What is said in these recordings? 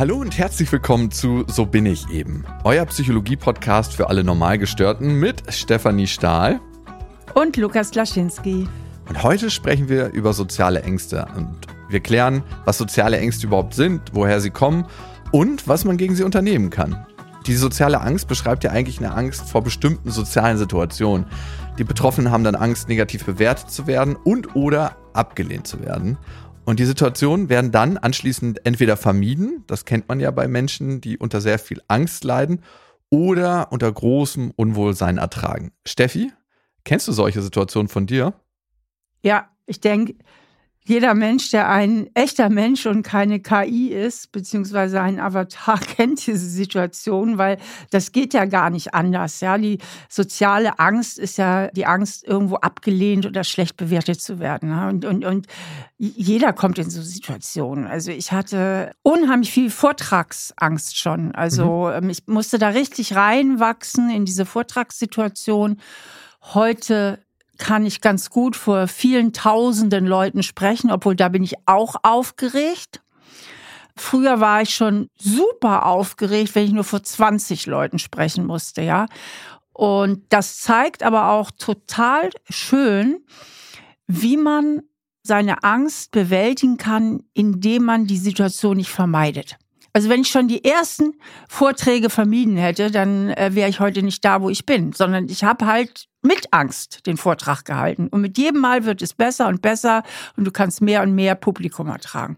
Hallo und herzlich willkommen zu So bin ich eben, euer Psychologie-Podcast für alle Normalgestörten mit Stefanie Stahl und Lukas Klaschinski. Und heute sprechen wir über soziale Ängste und wir klären, was soziale Ängste überhaupt sind, woher sie kommen und was man gegen sie unternehmen kann. Die soziale Angst beschreibt ja eigentlich eine Angst vor bestimmten sozialen Situationen. Die Betroffenen haben dann Angst, negativ bewertet zu werden und oder abgelehnt zu werden. Und die Situationen werden dann anschließend entweder vermieden, das kennt man ja bei Menschen, die unter sehr viel Angst leiden, oder unter großem Unwohlsein ertragen. Steffi, kennst du solche Situationen von dir? Ja, ich denke, jeder Mensch, der ein echter Mensch und keine KI ist, beziehungsweise ein Avatar, kennt diese Situation, weil das geht ja gar nicht anders. Ja, die soziale Angst ist ja die Angst, irgendwo abgelehnt oder schlecht bewertet zu werden. Und, und, und jeder kommt in so Situationen. Also ich hatte unheimlich viel Vortragsangst schon. Also mhm. Ähm, ich musste da richtig reinwachsen in diese Vortragssituation. Heute kann ich ganz gut vor vielen tausenden Leuten sprechen, obwohl da bin ich auch aufgeregt. Früher war ich schon super aufgeregt, wenn ich nur vor 20 Leuten sprechen musste, ja. Und das zeigt aber auch total schön, wie man seine Angst bewältigen kann, indem man die Situation nicht vermeidet. Also wenn ich schon die ersten Vorträge vermieden hätte, dann äh, wäre ich heute nicht da, wo ich bin, sondern ich habe halt mit Angst den Vortrag gehalten. Und mit jedem Mal wird es besser und besser und du kannst mehr und mehr Publikum ertragen.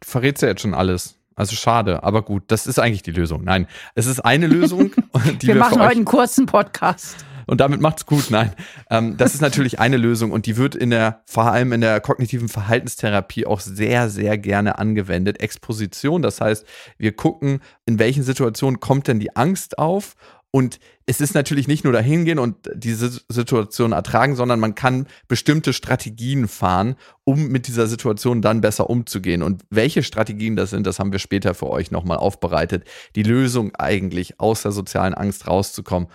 Du verrätst ja jetzt schon alles. Also schade, aber gut, das ist eigentlich die Lösung. Nein, es ist eine Lösung. die wir, wir machen heute einen kurzen Podcast und damit macht's gut. Nein, ähm, das ist natürlich eine Lösung und die wird in der, vor allem in der kognitiven Verhaltenstherapie auch sehr, sehr gerne angewendet. Exposition, das heißt, wir gucken, in welchen Situationen kommt denn die Angst auf und es ist natürlich nicht nur dahin gehen und diese Situation ertragen, sondern man kann bestimmte Strategien fahren, um mit dieser Situation dann besser umzugehen. Und welche Strategien das sind, das haben wir später für euch nochmal aufbereitet. Die Lösung eigentlich aus der sozialen Angst rauszukommen.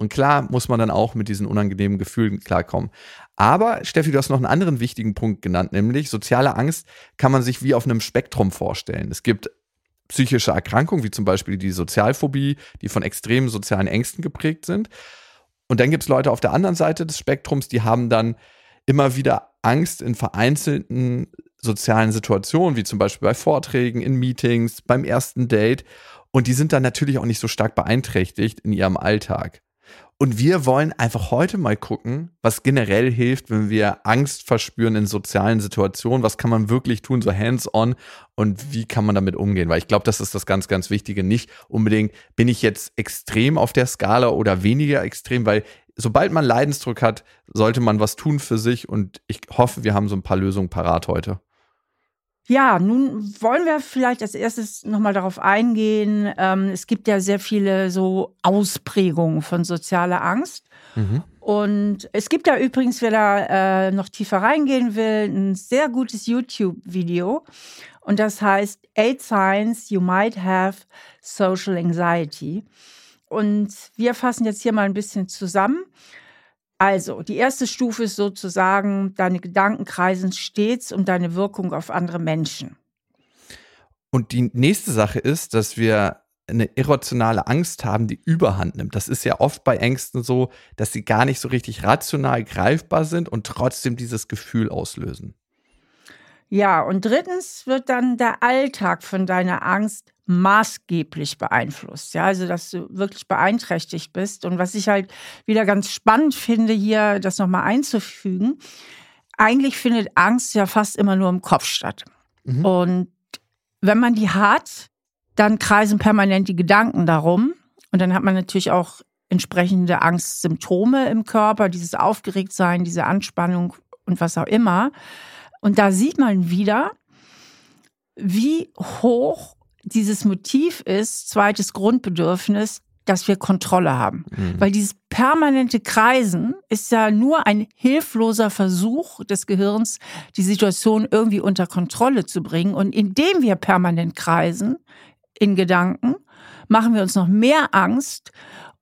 Und klar muss man dann auch mit diesen unangenehmen Gefühlen klarkommen. Aber Steffi, du hast noch einen anderen wichtigen Punkt genannt, nämlich soziale Angst kann man sich wie auf einem Spektrum vorstellen. Es gibt psychische Erkrankungen, wie zum Beispiel die Sozialphobie, die von extremen sozialen Ängsten geprägt sind. Und dann gibt es Leute auf der anderen Seite des Spektrums, die haben dann immer wieder Angst in vereinzelten sozialen Situationen, wie zum Beispiel bei Vorträgen, in Meetings, beim ersten Date. Und die sind dann natürlich auch nicht so stark beeinträchtigt in ihrem Alltag. Und wir wollen einfach heute mal gucken, was generell hilft, wenn wir Angst verspüren in sozialen Situationen. Was kann man wirklich tun, so hands-on und wie kann man damit umgehen? Weil ich glaube, das ist das ganz, ganz Wichtige. Nicht unbedingt, bin ich jetzt extrem auf der Skala oder weniger extrem, weil sobald man Leidensdruck hat, sollte man was tun für sich und ich hoffe, wir haben so ein paar Lösungen parat heute. Ja, nun wollen wir vielleicht als erstes nochmal darauf eingehen. Ähm, es gibt ja sehr viele so Ausprägungen von sozialer Angst. Mhm. Und es gibt da übrigens, wer da äh, noch tiefer reingehen will, ein sehr gutes YouTube-Video. Und das heißt Eight Signs You Might Have Social Anxiety. Und wir fassen jetzt hier mal ein bisschen zusammen. Also, die erste Stufe ist sozusagen, deine Gedanken kreisen stets um deine Wirkung auf andere Menschen. Und die nächste Sache ist, dass wir eine irrationale Angst haben, die überhand nimmt. Das ist ja oft bei Ängsten so, dass sie gar nicht so richtig rational greifbar sind und trotzdem dieses Gefühl auslösen. Ja, und drittens wird dann der Alltag von deiner Angst maßgeblich beeinflusst. Ja, also dass du wirklich beeinträchtigt bist. Und was ich halt wieder ganz spannend finde, hier das nochmal einzufügen, eigentlich findet Angst ja fast immer nur im Kopf statt. Mhm. Und wenn man die hat, dann kreisen permanent die Gedanken darum. Und dann hat man natürlich auch entsprechende Angstsymptome im Körper, dieses Aufgeregtsein, diese Anspannung und was auch immer. Und da sieht man wieder, wie hoch dieses Motiv ist, zweites Grundbedürfnis, dass wir Kontrolle haben. Mhm. Weil dieses permanente Kreisen ist ja nur ein hilfloser Versuch des Gehirns, die Situation irgendwie unter Kontrolle zu bringen. Und indem wir permanent kreisen in Gedanken, machen wir uns noch mehr Angst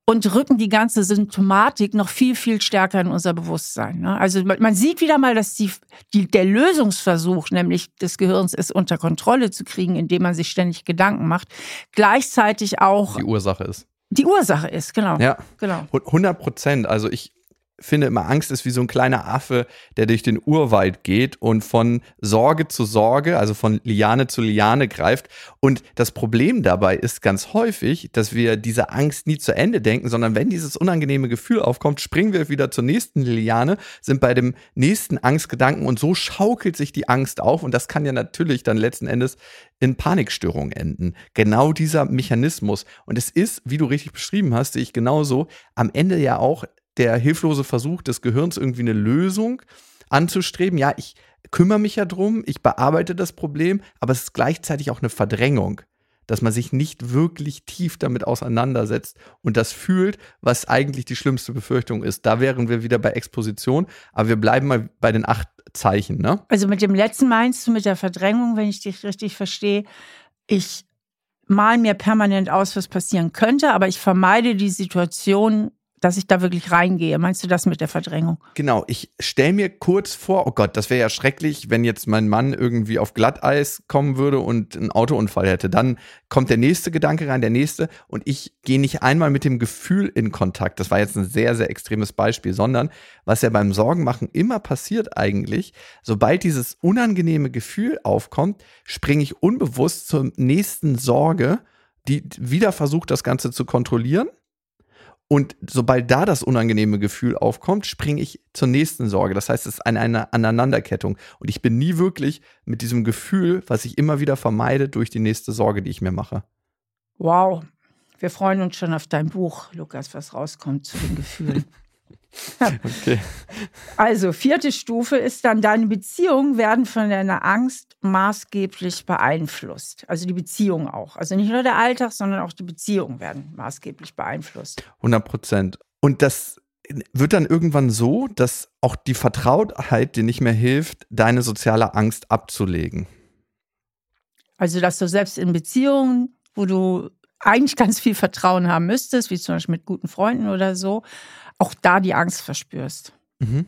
und rücken die ganze Symptomatik noch viel, viel stärker in unser Bewusstsein. Ne? Also man sieht wieder mal, dass die, die, der Lösungsversuch, nämlich des Gehirns, es unter Kontrolle zu kriegen, indem man sich ständig Gedanken macht, gleichzeitig auch die Ursache ist. Die Ursache ist, genau. Ja, genau. 100 Prozent. Also ich finde immer, Angst ist wie so ein kleiner Affe, der durch den Urwald geht und von Sorge zu Sorge, also von Liane zu Liane greift. Und das Problem dabei ist ganz häufig, dass wir diese Angst nie zu Ende denken, sondern wenn dieses unangenehme Gefühl aufkommt, springen wir wieder zur nächsten Liane, sind bei dem nächsten Angstgedanken und so schaukelt sich die Angst auf und das kann ja natürlich dann letzten Endes in Panikstörungen enden. Genau dieser Mechanismus. Und es ist, wie du richtig beschrieben hast, sehe ich genauso, am Ende ja auch der hilflose Versuch des Gehirns, irgendwie eine Lösung anzustreben. Ja, ich kümmere mich ja drum, ich bearbeite das Problem, aber es ist gleichzeitig auch eine Verdrängung, dass man sich nicht wirklich tief damit auseinandersetzt und das fühlt, was eigentlich die schlimmste Befürchtung ist. Da wären wir wieder bei Exposition, aber wir bleiben mal bei den acht Zeichen. Ne? Also mit dem letzten meinst du mit der Verdrängung, wenn ich dich richtig verstehe, ich mal mir permanent aus, was passieren könnte, aber ich vermeide die Situation dass ich da wirklich reingehe. Meinst du das mit der Verdrängung? Genau, ich stelle mir kurz vor, oh Gott, das wäre ja schrecklich, wenn jetzt mein Mann irgendwie auf Glatteis kommen würde und einen Autounfall hätte. Dann kommt der nächste Gedanke rein, der nächste und ich gehe nicht einmal mit dem Gefühl in Kontakt. Das war jetzt ein sehr, sehr extremes Beispiel, sondern was ja beim Sorgenmachen immer passiert eigentlich, sobald dieses unangenehme Gefühl aufkommt, springe ich unbewusst zur nächsten Sorge, die wieder versucht, das Ganze zu kontrollieren und sobald da das unangenehme Gefühl aufkommt, springe ich zur nächsten Sorge. Das heißt, es ist eine, eine Aneinanderkettung. Und ich bin nie wirklich mit diesem Gefühl, was ich immer wieder vermeide, durch die nächste Sorge, die ich mir mache. Wow. Wir freuen uns schon auf dein Buch, Lukas, was rauskommt zu den Gefühlen. okay. Also, vierte Stufe ist dann, deine Beziehungen werden von deiner Angst maßgeblich beeinflusst. Also die Beziehungen auch. Also nicht nur der Alltag, sondern auch die Beziehungen werden maßgeblich beeinflusst. 100 Prozent. Und das wird dann irgendwann so, dass auch die Vertrautheit dir nicht mehr hilft, deine soziale Angst abzulegen. Also, dass du selbst in Beziehungen, wo du eigentlich ganz viel Vertrauen haben müsstest, wie zum Beispiel mit guten Freunden oder so, auch da die Angst verspürst. Mhm.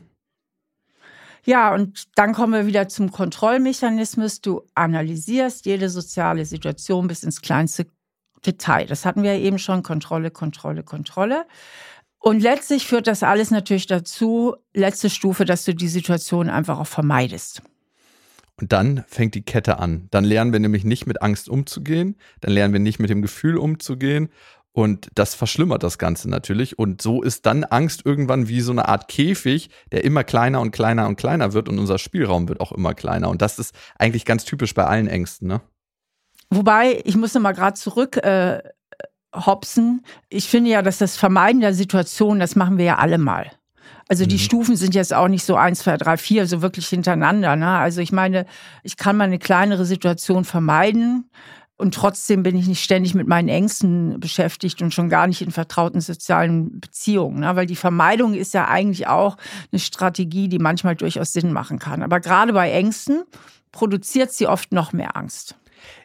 Ja, und dann kommen wir wieder zum Kontrollmechanismus. Du analysierst jede soziale Situation bis ins kleinste Detail. Das hatten wir ja eben schon. Kontrolle, Kontrolle, Kontrolle. Und letztlich führt das alles natürlich dazu, letzte Stufe, dass du die Situation einfach auch vermeidest. Und dann fängt die Kette an. Dann lernen wir nämlich nicht mit Angst umzugehen, dann lernen wir nicht mit dem Gefühl umzugehen und das verschlimmert das Ganze natürlich. Und so ist dann Angst irgendwann wie so eine Art Käfig, der immer kleiner und kleiner und kleiner wird und unser Spielraum wird auch immer kleiner. Und das ist eigentlich ganz typisch bei allen Ängsten, ne? Wobei, ich muss mal gerade zurück äh, hopsen. Ich finde ja, dass das Vermeiden der Situation, das machen wir ja alle mal. Also die mhm. Stufen sind jetzt auch nicht so eins, zwei, drei, vier, so wirklich hintereinander. Ne? Also ich meine, ich kann mal eine kleinere Situation vermeiden. Und trotzdem bin ich nicht ständig mit meinen Ängsten beschäftigt und schon gar nicht in vertrauten sozialen Beziehungen. Ne? Weil die Vermeidung ist ja eigentlich auch eine Strategie, die manchmal durchaus Sinn machen kann. Aber gerade bei Ängsten produziert sie oft noch mehr Angst.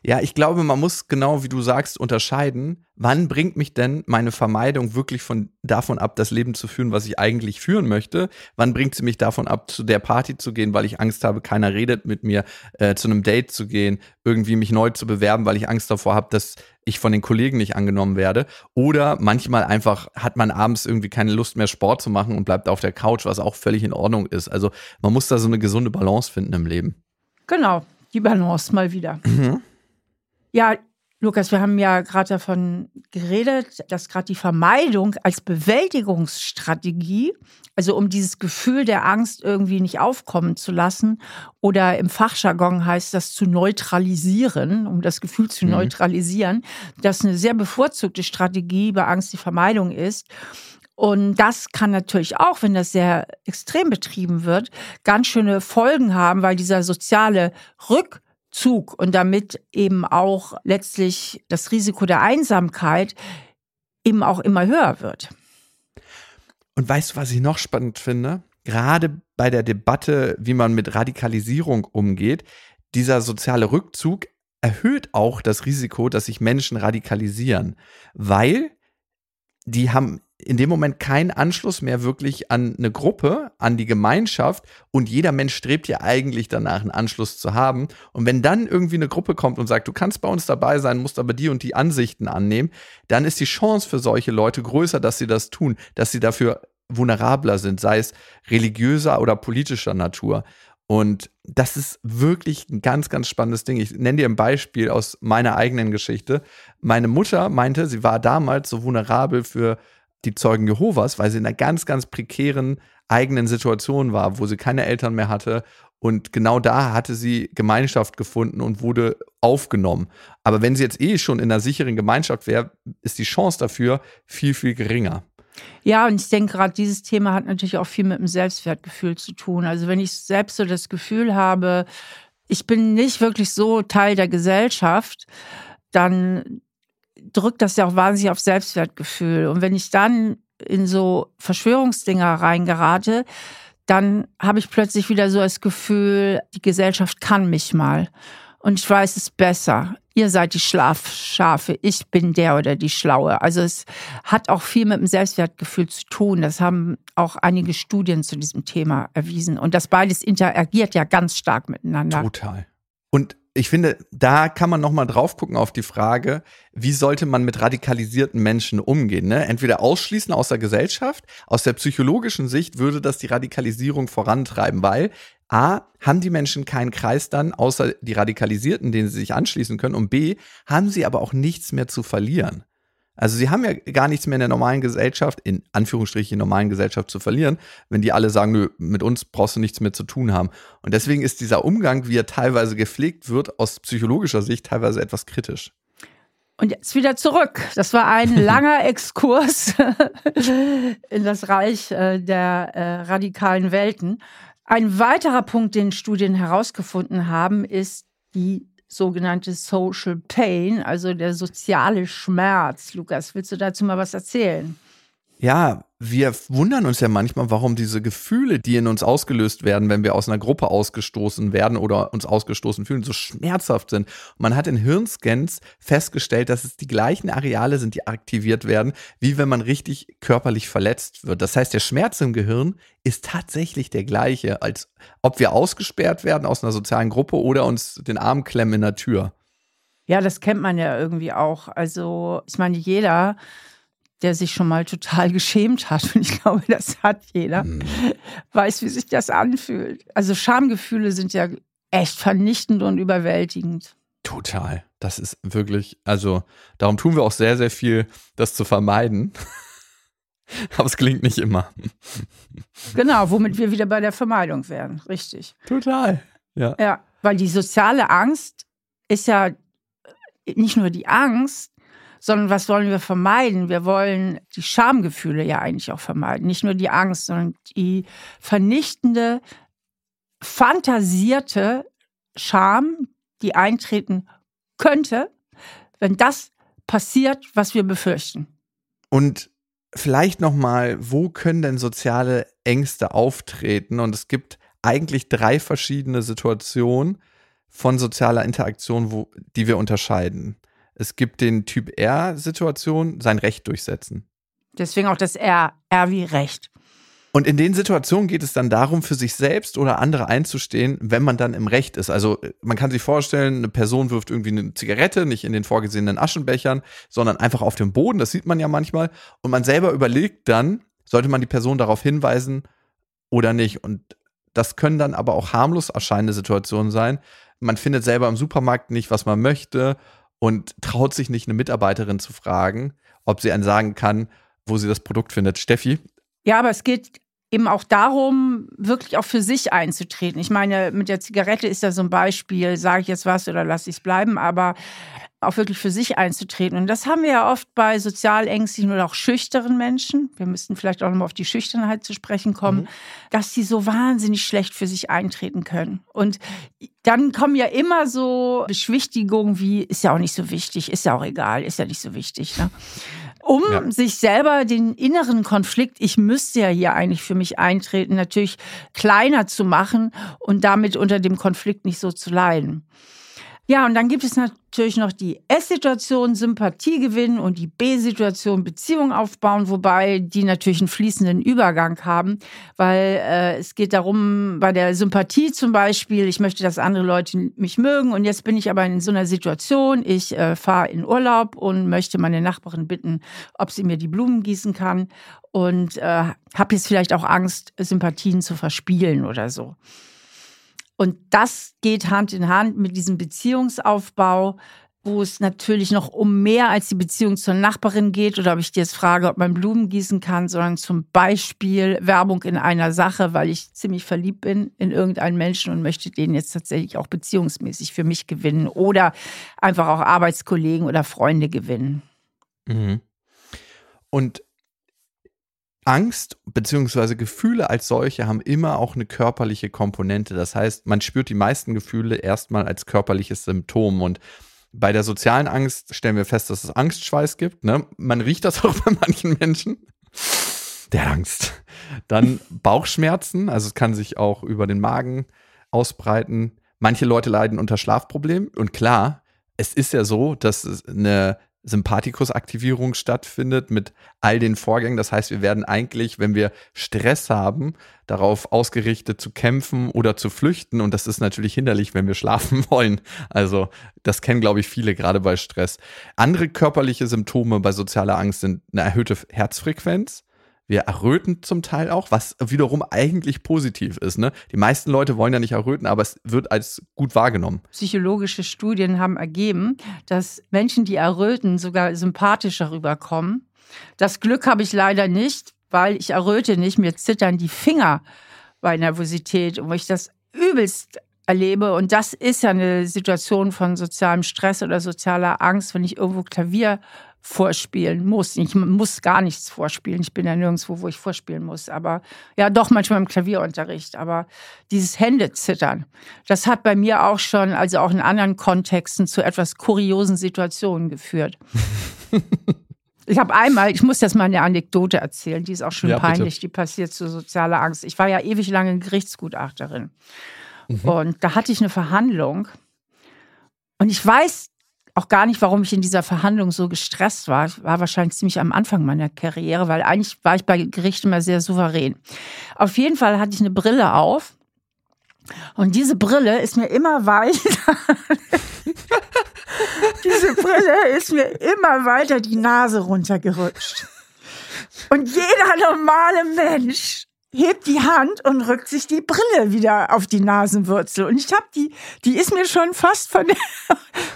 Ja, ich glaube, man muss genau wie du sagst unterscheiden, wann bringt mich denn meine Vermeidung wirklich von davon ab, das Leben zu führen, was ich eigentlich führen möchte? Wann bringt sie mich davon ab, zu der Party zu gehen, weil ich Angst habe, keiner redet mit mir, äh, zu einem Date zu gehen, irgendwie mich neu zu bewerben, weil ich Angst davor habe, dass ich von den Kollegen nicht angenommen werde. Oder manchmal einfach hat man abends irgendwie keine Lust mehr Sport zu machen und bleibt auf der Couch, was auch völlig in Ordnung ist. Also man muss da so eine gesunde Balance finden im Leben. Genau, die Balance mal wieder. Mhm. Ja, Lukas, wir haben ja gerade davon geredet, dass gerade die Vermeidung als Bewältigungsstrategie, also um dieses Gefühl der Angst irgendwie nicht aufkommen zu lassen oder im Fachjargon heißt das zu neutralisieren, um das Gefühl zu mhm. neutralisieren, dass eine sehr bevorzugte Strategie bei Angst die Vermeidung ist. Und das kann natürlich auch, wenn das sehr extrem betrieben wird, ganz schöne Folgen haben, weil dieser soziale Rück Zug und damit eben auch letztlich das Risiko der Einsamkeit eben auch immer höher wird. Und weißt du, was ich noch spannend finde? Gerade bei der Debatte, wie man mit Radikalisierung umgeht, dieser soziale Rückzug erhöht auch das Risiko, dass sich Menschen radikalisieren, weil die haben in dem Moment keinen Anschluss mehr wirklich an eine Gruppe, an die Gemeinschaft und jeder Mensch strebt ja eigentlich danach, einen Anschluss zu haben. Und wenn dann irgendwie eine Gruppe kommt und sagt, du kannst bei uns dabei sein, musst aber die und die Ansichten annehmen, dann ist die Chance für solche Leute größer, dass sie das tun, dass sie dafür vulnerabler sind, sei es religiöser oder politischer Natur. Und das ist wirklich ein ganz, ganz spannendes Ding. Ich nenne dir ein Beispiel aus meiner eigenen Geschichte. Meine Mutter meinte, sie war damals so vulnerabel für die Zeugen Jehovas, weil sie in einer ganz, ganz prekären eigenen Situation war, wo sie keine Eltern mehr hatte. Und genau da hatte sie Gemeinschaft gefunden und wurde aufgenommen. Aber wenn sie jetzt eh schon in einer sicheren Gemeinschaft wäre, ist die Chance dafür viel, viel geringer. Ja, und ich denke, gerade dieses Thema hat natürlich auch viel mit dem Selbstwertgefühl zu tun. Also wenn ich selbst so das Gefühl habe, ich bin nicht wirklich so Teil der Gesellschaft, dann drückt das ja auch wahnsinnig auf Selbstwertgefühl. Und wenn ich dann in so Verschwörungsdinger reingerate, dann habe ich plötzlich wieder so das Gefühl, die Gesellschaft kann mich mal. Und ich weiß es besser ihr seid die Schlafschafe, ich bin der oder die Schlaue. Also es hat auch viel mit dem Selbstwertgefühl zu tun. Das haben auch einige Studien zu diesem Thema erwiesen. Und das beides interagiert ja ganz stark miteinander. Total. Und ich finde, da kann man nochmal drauf gucken auf die Frage, wie sollte man mit radikalisierten Menschen umgehen? Ne? Entweder ausschließen aus der Gesellschaft, aus der psychologischen Sicht würde das die Radikalisierung vorantreiben, weil A, haben die Menschen keinen Kreis dann, außer die Radikalisierten, denen sie sich anschließen können, und B, haben sie aber auch nichts mehr zu verlieren. Also sie haben ja gar nichts mehr in der normalen Gesellschaft, in Anführungsstrichen normalen Gesellschaft zu verlieren, wenn die alle sagen, nö, mit uns brauchst du nichts mehr zu tun haben. Und deswegen ist dieser Umgang, wie er teilweise gepflegt wird, aus psychologischer Sicht teilweise etwas kritisch. Und jetzt wieder zurück. Das war ein langer Exkurs in das Reich äh, der äh, radikalen Welten. Ein weiterer Punkt, den Studien herausgefunden haben, ist die sogenannte Social Pain, also der soziale Schmerz. Lukas, willst du dazu mal was erzählen? Ja, wir wundern uns ja manchmal, warum diese Gefühle, die in uns ausgelöst werden, wenn wir aus einer Gruppe ausgestoßen werden oder uns ausgestoßen fühlen, so schmerzhaft sind. Man hat in Hirnscans festgestellt, dass es die gleichen Areale sind, die aktiviert werden, wie wenn man richtig körperlich verletzt wird. Das heißt, der Schmerz im Gehirn ist tatsächlich der gleiche, als ob wir ausgesperrt werden aus einer sozialen Gruppe oder uns den Arm klemmen in der Tür. Ja, das kennt man ja irgendwie auch. Also, ich meine, jeder der sich schon mal total geschämt hat, und ich glaube, das hat jeder, mhm. weiß, wie sich das anfühlt. Also Schamgefühle sind ja echt vernichtend und überwältigend. Total. Das ist wirklich, also darum tun wir auch sehr, sehr viel, das zu vermeiden. Aber es klingt nicht immer. Genau, womit wir wieder bei der Vermeidung wären. Richtig. Total. Ja. Ja, weil die soziale Angst ist ja nicht nur die Angst, sondern was wollen wir vermeiden? Wir wollen die Schamgefühle ja eigentlich auch vermeiden. Nicht nur die Angst, sondern die vernichtende, fantasierte Scham, die eintreten könnte, wenn das passiert, was wir befürchten. Und vielleicht noch mal, wo können denn soziale Ängste auftreten? Und es gibt eigentlich drei verschiedene Situationen von sozialer Interaktion, wo, die wir unterscheiden. Es gibt den Typ R-Situation, sein Recht durchsetzen. Deswegen auch das R, R wie Recht. Und in den Situationen geht es dann darum, für sich selbst oder andere einzustehen, wenn man dann im Recht ist. Also man kann sich vorstellen, eine Person wirft irgendwie eine Zigarette, nicht in den vorgesehenen Aschenbechern, sondern einfach auf dem Boden, das sieht man ja manchmal. Und man selber überlegt dann, sollte man die Person darauf hinweisen oder nicht. Und das können dann aber auch harmlos erscheinende Situationen sein. Man findet selber im Supermarkt nicht, was man möchte und traut sich nicht, eine Mitarbeiterin zu fragen, ob sie einen sagen kann, wo sie das Produkt findet. Steffi? Ja, aber es geht eben auch darum, wirklich auch für sich einzutreten. Ich meine, mit der Zigarette ist ja so ein Beispiel, sage ich jetzt was oder lasse ich es bleiben, aber auch wirklich für sich einzutreten. Und das haben wir ja oft bei sozial ängstlichen oder auch schüchteren Menschen. Wir müssten vielleicht auch nochmal auf die Schüchternheit zu sprechen kommen, mhm. dass sie so wahnsinnig schlecht für sich eintreten können. Und dann kommen ja immer so Beschwichtigungen wie, ist ja auch nicht so wichtig, ist ja auch egal, ist ja nicht so wichtig. Ne? um ja. sich selber den inneren Konflikt, ich müsste ja hier eigentlich für mich eintreten, natürlich kleiner zu machen und damit unter dem Konflikt nicht so zu leiden. Ja, und dann gibt es natürlich noch die S-Situation, Sympathie gewinnen und die B-Situation, Beziehung aufbauen, wobei die natürlich einen fließenden Übergang haben, weil äh, es geht darum, bei der Sympathie zum Beispiel, ich möchte, dass andere Leute mich mögen und jetzt bin ich aber in so einer Situation, ich äh, fahre in Urlaub und möchte meine Nachbarin bitten, ob sie mir die Blumen gießen kann und äh, habe jetzt vielleicht auch Angst, Sympathien zu verspielen oder so. Und das geht Hand in Hand mit diesem Beziehungsaufbau, wo es natürlich noch um mehr als die Beziehung zur Nachbarin geht oder ob ich dir jetzt frage, ob man Blumen gießen kann, sondern zum Beispiel Werbung in einer Sache, weil ich ziemlich verliebt bin in irgendeinen Menschen und möchte den jetzt tatsächlich auch beziehungsmäßig für mich gewinnen oder einfach auch Arbeitskollegen oder Freunde gewinnen. Mhm. Und Angst bzw. Gefühle als solche haben immer auch eine körperliche Komponente. Das heißt, man spürt die meisten Gefühle erstmal als körperliches Symptom. Und bei der sozialen Angst stellen wir fest, dass es Angstschweiß gibt. Ne? Man riecht das auch bei manchen Menschen. Der hat Angst. Dann Bauchschmerzen, also es kann sich auch über den Magen ausbreiten. Manche Leute leiden unter Schlafproblemen. Und klar, es ist ja so, dass eine Sympathikusaktivierung stattfindet mit all den Vorgängen. Das heißt, wir werden eigentlich, wenn wir Stress haben, darauf ausgerichtet zu kämpfen oder zu flüchten. Und das ist natürlich hinderlich, wenn wir schlafen wollen. Also das kennen, glaube ich, viele gerade bei Stress. Andere körperliche Symptome bei sozialer Angst sind eine erhöhte Herzfrequenz, wir erröten zum Teil auch, was wiederum eigentlich positiv ist. Ne? Die meisten Leute wollen ja nicht erröten, aber es wird als gut wahrgenommen. Psychologische Studien haben ergeben, dass Menschen, die erröten, sogar sympathischer rüberkommen. Das Glück habe ich leider nicht, weil ich erröte nicht. Mir zittern die Finger bei Nervosität und ich das übelst erlebe. Und das ist ja eine Situation von sozialem Stress oder sozialer Angst, wenn ich irgendwo Klavier vorspielen muss. Ich muss gar nichts vorspielen. Ich bin ja nirgendwo, wo ich vorspielen muss. Aber ja, doch manchmal im Klavierunterricht. Aber dieses Händezittern, das hat bei mir auch schon, also auch in anderen Kontexten, zu etwas kuriosen Situationen geführt. Ich habe einmal, ich muss jetzt mal eine Anekdote erzählen, die ist auch schon ja, peinlich, bitte. die passiert zu sozialer Angst. Ich war ja ewig lange Gerichtsgutachterin. Mhm. Und da hatte ich eine Verhandlung. Und ich weiß auch gar nicht, warum ich in dieser Verhandlung so gestresst war. Ich war wahrscheinlich ziemlich am Anfang meiner Karriere, weil eigentlich war ich bei Gerichten immer sehr souverän. Auf jeden Fall hatte ich eine Brille auf. Und diese Brille ist mir immer weiter. diese Brille ist mir immer weiter die Nase runtergerutscht. Und jeder normale Mensch hebt die Hand und rückt sich die Brille wieder auf die Nasenwurzel. Und ich habe die, die ist mir schon fast von der,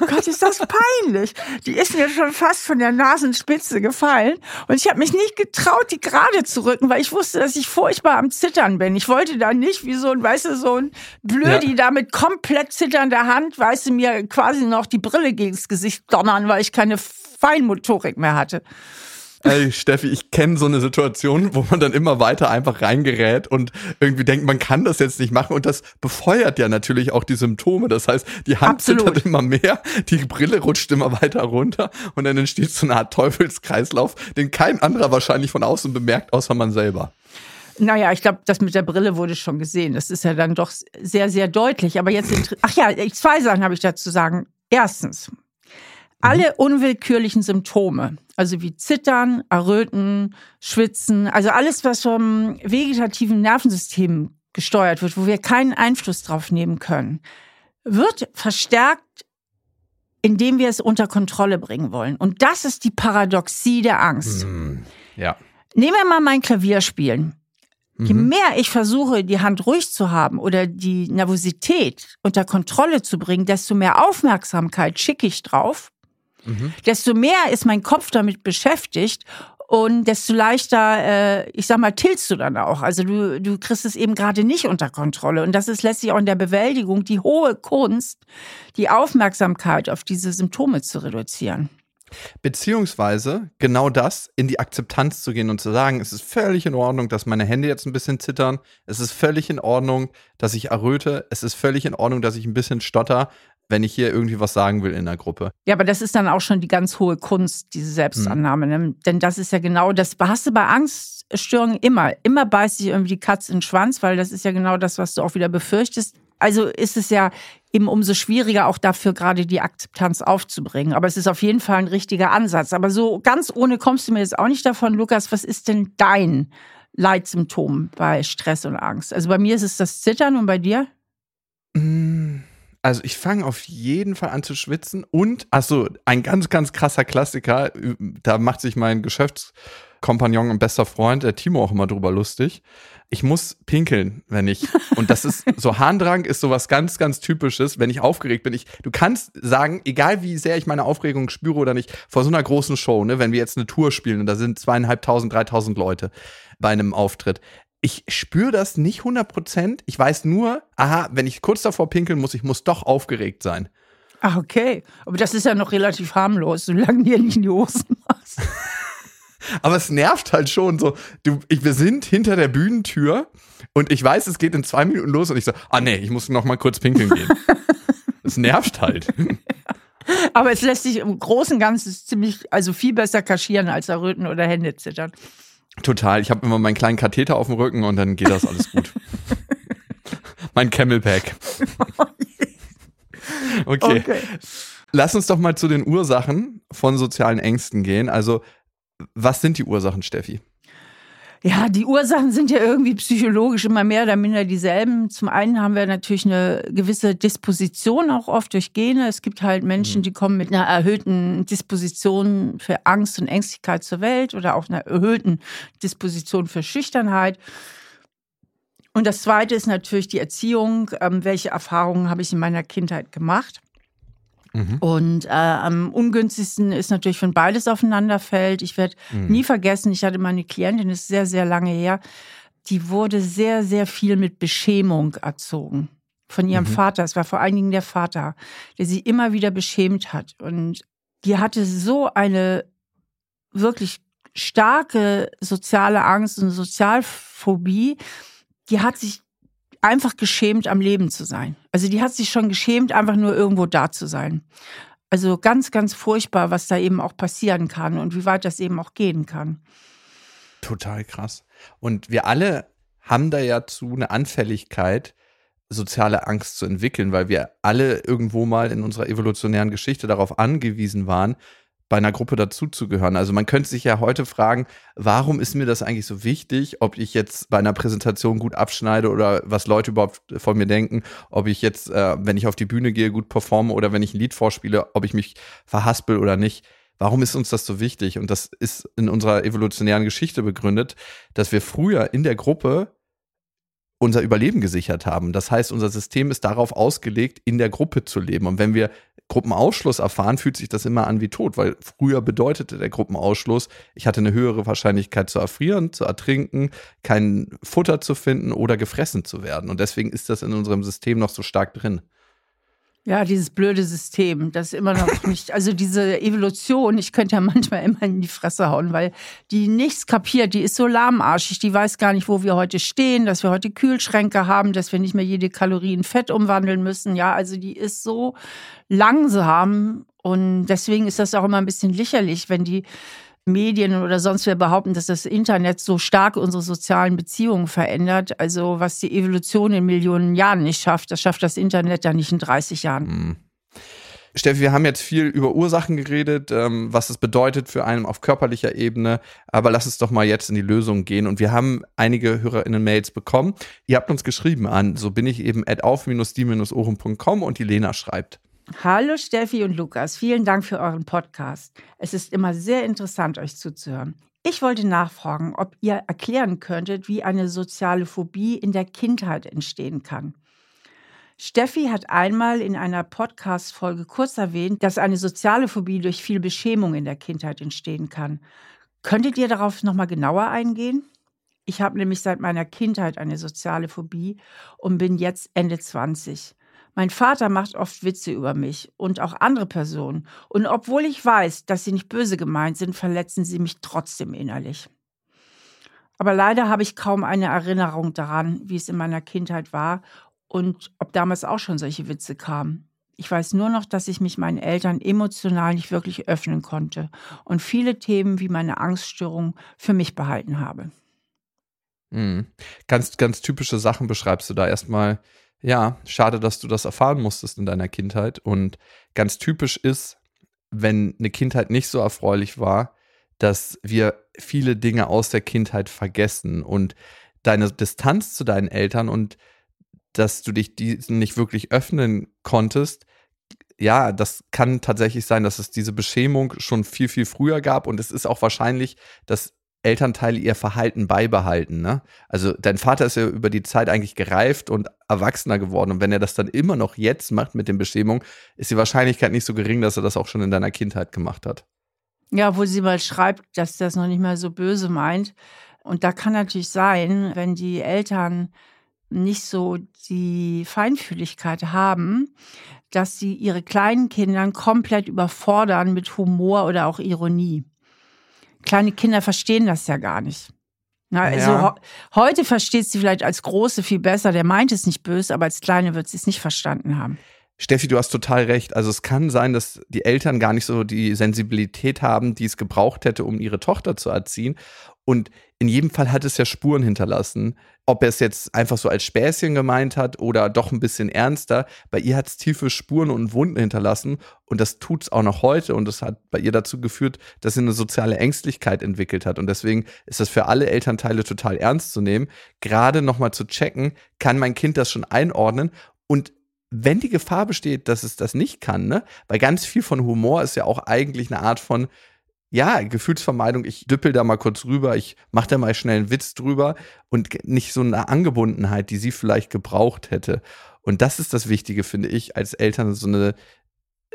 oh Gott, ist das peinlich. Die ist mir schon fast von der Nasenspitze gefallen. Und ich habe mich nicht getraut, die gerade zu rücken, weil ich wusste, dass ich furchtbar am Zittern bin. Ich wollte da nicht wie so ein, weißt du, so ein Blödi ja. da mit komplett zitternder Hand, weißt du, mir quasi noch die Brille gegens Gesicht donnern, weil ich keine Feinmotorik mehr hatte. Ey, Steffi, ich kenne so eine Situation, wo man dann immer weiter einfach reingerät und irgendwie denkt, man kann das jetzt nicht machen und das befeuert ja natürlich auch die Symptome. Das heißt, die Hand Absolut. zittert immer mehr, die Brille rutscht immer weiter runter und dann entsteht so eine Art Teufelskreislauf, den kein anderer wahrscheinlich von außen bemerkt, außer man selber. Naja, ich glaube, das mit der Brille wurde schon gesehen. Das ist ja dann doch sehr, sehr deutlich. Aber jetzt, ach ja, zwei Sachen habe ich dazu sagen. Erstens, alle unwillkürlichen Symptome, also wie Zittern, Erröten, Schwitzen, also alles, was vom vegetativen Nervensystem gesteuert wird, wo wir keinen Einfluss drauf nehmen können, wird verstärkt, indem wir es unter Kontrolle bringen wollen. Und das ist die Paradoxie der Angst. Mm, ja. Nehmen wir mal mein Klavierspielen. Je mhm. mehr ich versuche, die Hand ruhig zu haben oder die Nervosität unter Kontrolle zu bringen, desto mehr Aufmerksamkeit schicke ich drauf mhm. desto mehr ist mein Kopf damit beschäftigt und desto leichter, äh, ich sag mal, tilst du dann auch. Also du, du kriegst es eben gerade nicht unter Kontrolle. Und das ist letztlich auch in der Bewältigung die hohe Kunst, die Aufmerksamkeit auf diese Symptome zu reduzieren. Beziehungsweise genau das, in die Akzeptanz zu gehen und zu sagen, es ist völlig in Ordnung, dass meine Hände jetzt ein bisschen zittern. Es ist völlig in Ordnung, dass ich erröte. Es ist völlig in Ordnung, dass ich ein bisschen stotter wenn ich hier irgendwie was sagen will in der Gruppe. Ja, aber das ist dann auch schon die ganz hohe Kunst, diese Selbstannahme. Mhm. Denn das ist ja genau das, hast du bei Angststörungen immer. Immer beißt sich irgendwie die Katze in den Schwanz, weil das ist ja genau das, was du auch wieder befürchtest. Also ist es ja eben umso schwieriger, auch dafür gerade die Akzeptanz aufzubringen. Aber es ist auf jeden Fall ein richtiger Ansatz. Aber so ganz ohne kommst du mir jetzt auch nicht davon, Lukas. Was ist denn dein Leitsymptom bei Stress und Angst? Also bei mir ist es das Zittern und bei dir? Mm, also ich fange auf jeden Fall an zu schwitzen und, achso, ein ganz, ganz krasser Klassiker, da macht sich mein Geschäftskompagnon und bester Freund, der Timo, auch immer drüber lustig ich muss pinkeln, wenn ich, und das ist, so Harndrang ist sowas ganz, ganz typisches, wenn ich aufgeregt bin. Ich, du kannst sagen, egal wie sehr ich meine Aufregung spüre oder nicht, vor so einer großen Show, ne, wenn wir jetzt eine Tour spielen und da sind zweieinhalbtausend, dreitausend Leute bei einem Auftritt. Ich spüre das nicht 100 Prozent. Ich weiß nur, aha, wenn ich kurz davor pinkeln muss, ich muss doch aufgeregt sein. Ah, okay. Aber das ist ja noch relativ harmlos, solange du nicht in die Hosen machst. Aber es nervt halt schon so. Du, ich, wir sind hinter der Bühnentür und ich weiß, es geht in zwei Minuten los und ich so, ah nee, ich muss noch mal kurz pinkeln gehen. Es nervt halt. Aber es lässt sich im Großen und Ganzen ziemlich, also viel besser kaschieren als Erröten oder Hände zittern. Total. Ich habe immer meinen kleinen Katheter auf dem Rücken und dann geht das alles gut. mein Camelback. Okay. okay. Lass uns doch mal zu den Ursachen von sozialen Ängsten gehen. Also was sind die Ursachen, Steffi? Ja, die Ursachen sind ja irgendwie psychologisch immer mehr oder minder dieselben. Zum einen haben wir natürlich eine gewisse Disposition auch oft durch Gene. Es gibt halt Menschen, mhm. die kommen mit einer erhöhten Disposition für Angst und Ängstlichkeit zur Welt oder auch einer erhöhten Disposition für Schüchternheit. Und das Zweite ist natürlich die Erziehung. Ähm, welche Erfahrungen habe ich in meiner Kindheit gemacht? Mhm. Und äh, am ungünstigsten ist natürlich, wenn beides aufeinander fällt. Ich werde mhm. nie vergessen, ich hatte mal eine Klientin, das ist sehr, sehr lange her, die wurde sehr, sehr viel mit Beschämung erzogen von ihrem mhm. Vater. Es war vor allen Dingen der Vater, der sie immer wieder beschämt hat. Und die hatte so eine wirklich starke soziale Angst und Sozialphobie. Die hat sich einfach geschämt, am Leben zu sein. Also die hat sich schon geschämt, einfach nur irgendwo da zu sein. Also ganz, ganz furchtbar, was da eben auch passieren kann und wie weit das eben auch gehen kann. Total krass. Und wir alle haben da ja zu eine Anfälligkeit, soziale Angst zu entwickeln, weil wir alle irgendwo mal in unserer evolutionären Geschichte darauf angewiesen waren, bei einer Gruppe dazuzugehören. Also man könnte sich ja heute fragen, warum ist mir das eigentlich so wichtig, ob ich jetzt bei einer Präsentation gut abschneide oder was Leute überhaupt von mir denken, ob ich jetzt, äh, wenn ich auf die Bühne gehe, gut performe oder wenn ich ein Lied vorspiele, ob ich mich verhaspel oder nicht. Warum ist uns das so wichtig? Und das ist in unserer evolutionären Geschichte begründet, dass wir früher in der Gruppe unser Überleben gesichert haben. Das heißt, unser System ist darauf ausgelegt, in der Gruppe zu leben. Und wenn wir Gruppenausschluss erfahren, fühlt sich das immer an wie tot, weil früher bedeutete der Gruppenausschluss, ich hatte eine höhere Wahrscheinlichkeit zu erfrieren, zu ertrinken, kein Futter zu finden oder gefressen zu werden. Und deswegen ist das in unserem System noch so stark drin. Ja, dieses blöde System, das immer noch nicht, also diese Evolution, ich könnte ja manchmal immer in die Fresse hauen, weil die nichts kapiert, die ist so lahmarschig, die weiß gar nicht, wo wir heute stehen, dass wir heute Kühlschränke haben, dass wir nicht mehr jede Kalorie in Fett umwandeln müssen. Ja, also die ist so langsam und deswegen ist das auch immer ein bisschen lächerlich, wenn die Medien oder sonst wer behaupten, dass das Internet so stark unsere sozialen Beziehungen verändert. Also was die Evolution in Millionen Jahren nicht schafft, das schafft das Internet ja nicht in 30 Jahren. Mhm. Steffi, wir haben jetzt viel über Ursachen geredet, ähm, was es bedeutet für einen auf körperlicher Ebene, aber lass uns doch mal jetzt in die Lösung gehen. Und wir haben einige HörerInnen-Mails bekommen. Ihr habt uns geschrieben an, so bin ich eben at auf-die-ohren.com und die Lena schreibt. Hallo Steffi und Lukas, vielen Dank für euren Podcast. Es ist immer sehr interessant, euch zuzuhören. Ich wollte nachfragen, ob ihr erklären könntet, wie eine soziale Phobie in der Kindheit entstehen kann. Steffi hat einmal in einer Podcast-Folge kurz erwähnt, dass eine soziale Phobie durch viel Beschämung in der Kindheit entstehen kann. Könntet ihr darauf nochmal genauer eingehen? Ich habe nämlich seit meiner Kindheit eine soziale Phobie und bin jetzt Ende 20. Mein Vater macht oft Witze über mich und auch andere Personen. Und obwohl ich weiß, dass sie nicht böse gemeint sind, verletzen sie mich trotzdem innerlich. Aber leider habe ich kaum eine Erinnerung daran, wie es in meiner Kindheit war und ob damals auch schon solche Witze kamen. Ich weiß nur noch, dass ich mich meinen Eltern emotional nicht wirklich öffnen konnte und viele Themen wie meine Angststörung für mich behalten habe. Mhm. Ganz, ganz typische Sachen beschreibst du da erstmal Ja, schade, dass du das erfahren musstest in deiner Kindheit. Und ganz typisch ist, wenn eine Kindheit nicht so erfreulich war, dass wir viele Dinge aus der Kindheit vergessen und deine Distanz zu deinen Eltern und dass du dich diesen nicht wirklich öffnen konntest, ja, das kann tatsächlich sein, dass es diese Beschämung schon viel, viel früher gab und es ist auch wahrscheinlich, dass Elternteile ihr Verhalten beibehalten. Ne? Also dein Vater ist ja über die Zeit eigentlich gereift und erwachsener geworden und wenn er das dann immer noch jetzt macht mit den Beschämungen, ist die Wahrscheinlichkeit nicht so gering, dass er das auch schon in deiner Kindheit gemacht hat. Ja, wo sie mal schreibt, dass das noch nicht mal so böse meint. Und da kann natürlich sein, wenn die Eltern nicht so die Feinfühligkeit haben, dass sie ihre kleinen Kindern komplett überfordern mit Humor oder auch Ironie. Kleine Kinder verstehen das ja gar nicht. Na, also ja. heute versteht sie vielleicht als Große viel besser. Der meint es nicht böse, aber als Kleine wird sie es nicht verstanden haben. Steffi, du hast total recht. Also es kann sein, dass die Eltern gar nicht so die Sensibilität haben, die es gebraucht hätte, um ihre Tochter zu erziehen. Und in jedem Fall hat es ja Spuren hinterlassen. Ob er es jetzt einfach so als Späßchen gemeint hat oder doch ein bisschen ernster, bei ihr hat es tiefe Spuren und Wunden hinterlassen und das tut es auch noch heute und das hat bei ihr dazu geführt, dass sie eine soziale Ängstlichkeit entwickelt hat und deswegen ist das für alle Elternteile total ernst zu nehmen, gerade nochmal zu checken, kann mein Kind das schon einordnen und wenn die Gefahr besteht, dass es das nicht kann, ne? Weil ganz viel von Humor ist ja auch eigentlich eine Art von, ja, Gefühlsvermeidung. Ich düppel da mal kurz rüber, ich mache da mal schnell einen Witz drüber und nicht so eine Angebundenheit, die sie vielleicht gebraucht hätte. Und das ist das Wichtige, finde ich, als Eltern so eine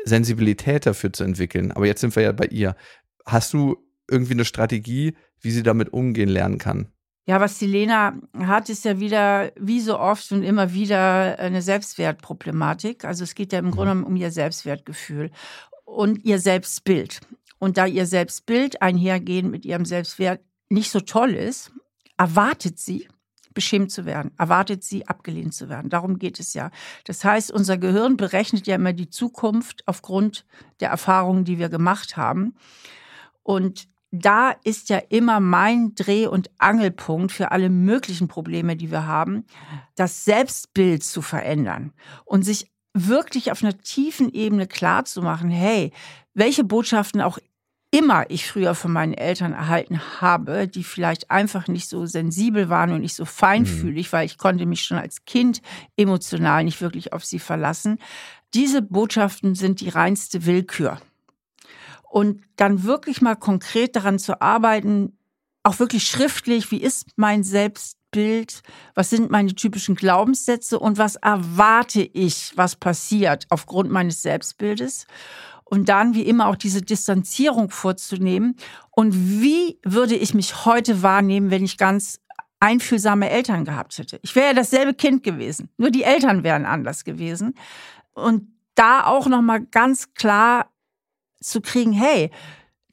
Sensibilität dafür zu entwickeln. Aber jetzt sind wir ja bei ihr. Hast du irgendwie eine Strategie, wie sie damit umgehen lernen kann? Ja, was die Lena hat, ist ja wieder, wie so oft und immer wieder, eine Selbstwertproblematik. Also es geht ja im. Grunde um ihr Selbstwertgefühl und ihr Selbstbild. Und da ihr Selbstbild einhergehend mit ihrem Selbstwert nicht so toll ist, erwartet sie, beschämt zu werden, erwartet sie, abgelehnt zu werden. Darum geht es ja. Das heißt, unser Gehirn berechnet ja immer die Zukunft aufgrund der Erfahrungen, die wir gemacht haben. Und da ist ja immer mein Dreh- und Angelpunkt für alle möglichen Probleme, die wir haben, das Selbstbild zu verändern und sich wirklich auf einer tiefen Ebene klarzumachen, hey, welche Botschaften auch immer ich früher von meinen Eltern erhalten habe, die vielleicht einfach nicht so sensibel waren und nicht so feinfühlig, mhm. weil ich konnte mich schon als Kind emotional nicht wirklich auf sie verlassen. Diese Botschaften sind die reinste Willkür und dann wirklich mal konkret daran zu arbeiten, auch wirklich schriftlich, wie ist mein Selbstbild, was sind meine typischen Glaubenssätze und was erwarte ich, was passiert aufgrund meines Selbstbildes. Und dann, wie immer, auch diese Distanzierung vorzunehmen. Und wie würde ich mich heute wahrnehmen, wenn ich ganz einfühlsame Eltern gehabt hätte? Ich wäre ja dasselbe Kind gewesen, nur die Eltern wären anders gewesen. Und da auch nochmal ganz klar zu kriegen, hey,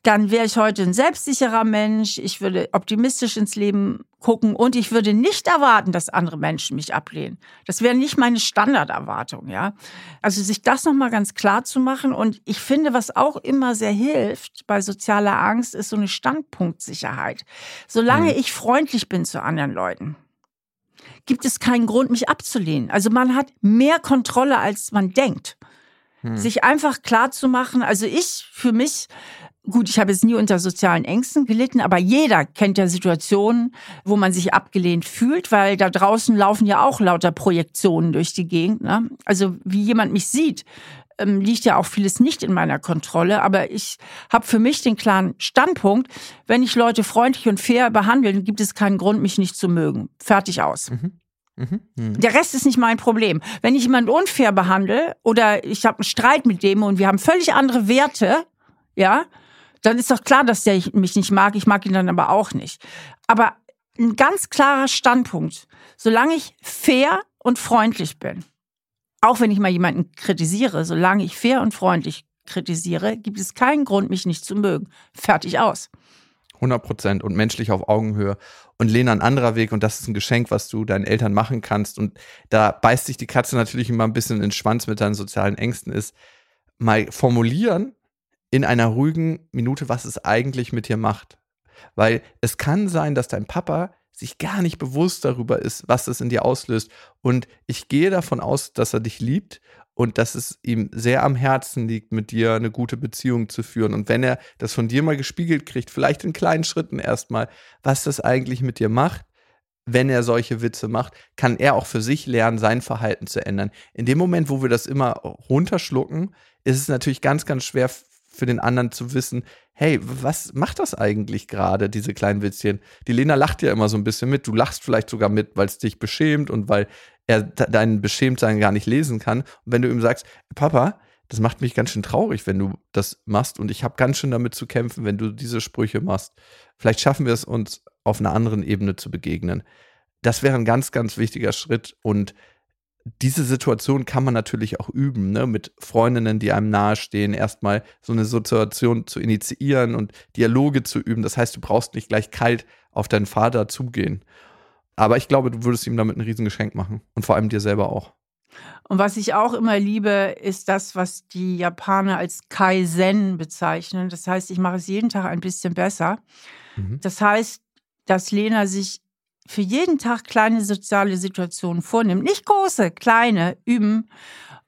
dann wäre ich heute ein selbstsicherer Mensch, ich würde optimistisch ins Leben gucken und ich würde nicht erwarten, dass andere Menschen mich ablehnen. Das wäre nicht meine Standarderwartung, ja. Also sich das nochmal ganz klar zu machen und ich finde, was auch immer sehr hilft bei sozialer Angst, ist so eine Standpunktsicherheit. Solange mhm. ich freundlich bin zu anderen Leuten, gibt es keinen Grund, mich abzulehnen. Also man hat mehr Kontrolle, als man denkt. Hm. Sich einfach klar zu machen, also ich für mich, gut, ich habe jetzt nie unter sozialen Ängsten gelitten, aber jeder kennt ja Situationen, wo man sich abgelehnt fühlt, weil da draußen laufen ja auch lauter Projektionen durch die Gegend. Ne? Also wie jemand mich sieht, ähm, liegt ja auch vieles nicht in meiner Kontrolle, aber ich habe für mich den klaren Standpunkt, wenn ich Leute freundlich und fair behandle, gibt es keinen Grund, mich nicht zu mögen. Fertig aus. Mhm. Mhm. Mhm. Der Rest ist nicht mein Problem. Wenn ich jemanden unfair behandle oder ich habe einen Streit mit dem und wir haben völlig andere Werte, ja, dann ist doch klar, dass der mich nicht mag. Ich mag ihn dann aber auch nicht. Aber ein ganz klarer Standpunkt. Solange ich fair und freundlich bin, auch wenn ich mal jemanden kritisiere, solange ich fair und freundlich kritisiere, gibt es keinen Grund, mich nicht zu mögen. Fertig aus. 100 Prozent und menschlich auf Augenhöhe. Und Lena, ein anderer Weg, und das ist ein Geschenk, was du deinen Eltern machen kannst. Und da beißt sich die Katze natürlich immer ein bisschen in den Schwanz mit deinen sozialen Ängsten, ist mal formulieren in einer ruhigen Minute, was es eigentlich mit dir macht. Weil es kann sein, dass dein Papa sich gar nicht bewusst darüber ist, was das in dir auslöst. Und ich gehe davon aus, dass er dich liebt und dass es ihm sehr am Herzen liegt, mit dir eine gute Beziehung zu führen. Und wenn er das von dir mal gespiegelt kriegt, vielleicht in kleinen Schritten erstmal, was das eigentlich mit dir macht, wenn er solche Witze macht, kann er auch für sich lernen, sein Verhalten zu ändern. In dem Moment, wo wir das immer runterschlucken, ist es natürlich ganz, ganz schwer für den anderen zu wissen, hey, was macht das eigentlich gerade, diese kleinen Witzchen? Die Lena lacht ja immer so ein bisschen mit, du lachst vielleicht sogar mit, weil es dich beschämt und weil er dein Beschämtsein gar nicht lesen kann. Und wenn du ihm sagst, Papa, das macht mich ganz schön traurig, wenn du das machst und ich habe ganz schön damit zu kämpfen, wenn du diese Sprüche machst. Vielleicht schaffen wir es uns auf einer anderen Ebene zu begegnen. Das wäre ein ganz, ganz wichtiger Schritt und diese Situation kann man natürlich auch üben, ne? mit Freundinnen, die einem nahestehen, erstmal so eine Situation zu initiieren und Dialoge zu üben. Das heißt, du brauchst nicht gleich kalt auf deinen Vater zugehen. Aber ich glaube, du würdest ihm damit ein Riesengeschenk machen und vor allem dir selber auch. Und was ich auch immer liebe, ist das, was die Japaner als Kaizen bezeichnen. Das heißt, ich mache es jeden Tag ein bisschen besser. Mhm. Das heißt, dass Lena sich für jeden Tag kleine soziale Situationen vornimmt. Nicht große, kleine, üben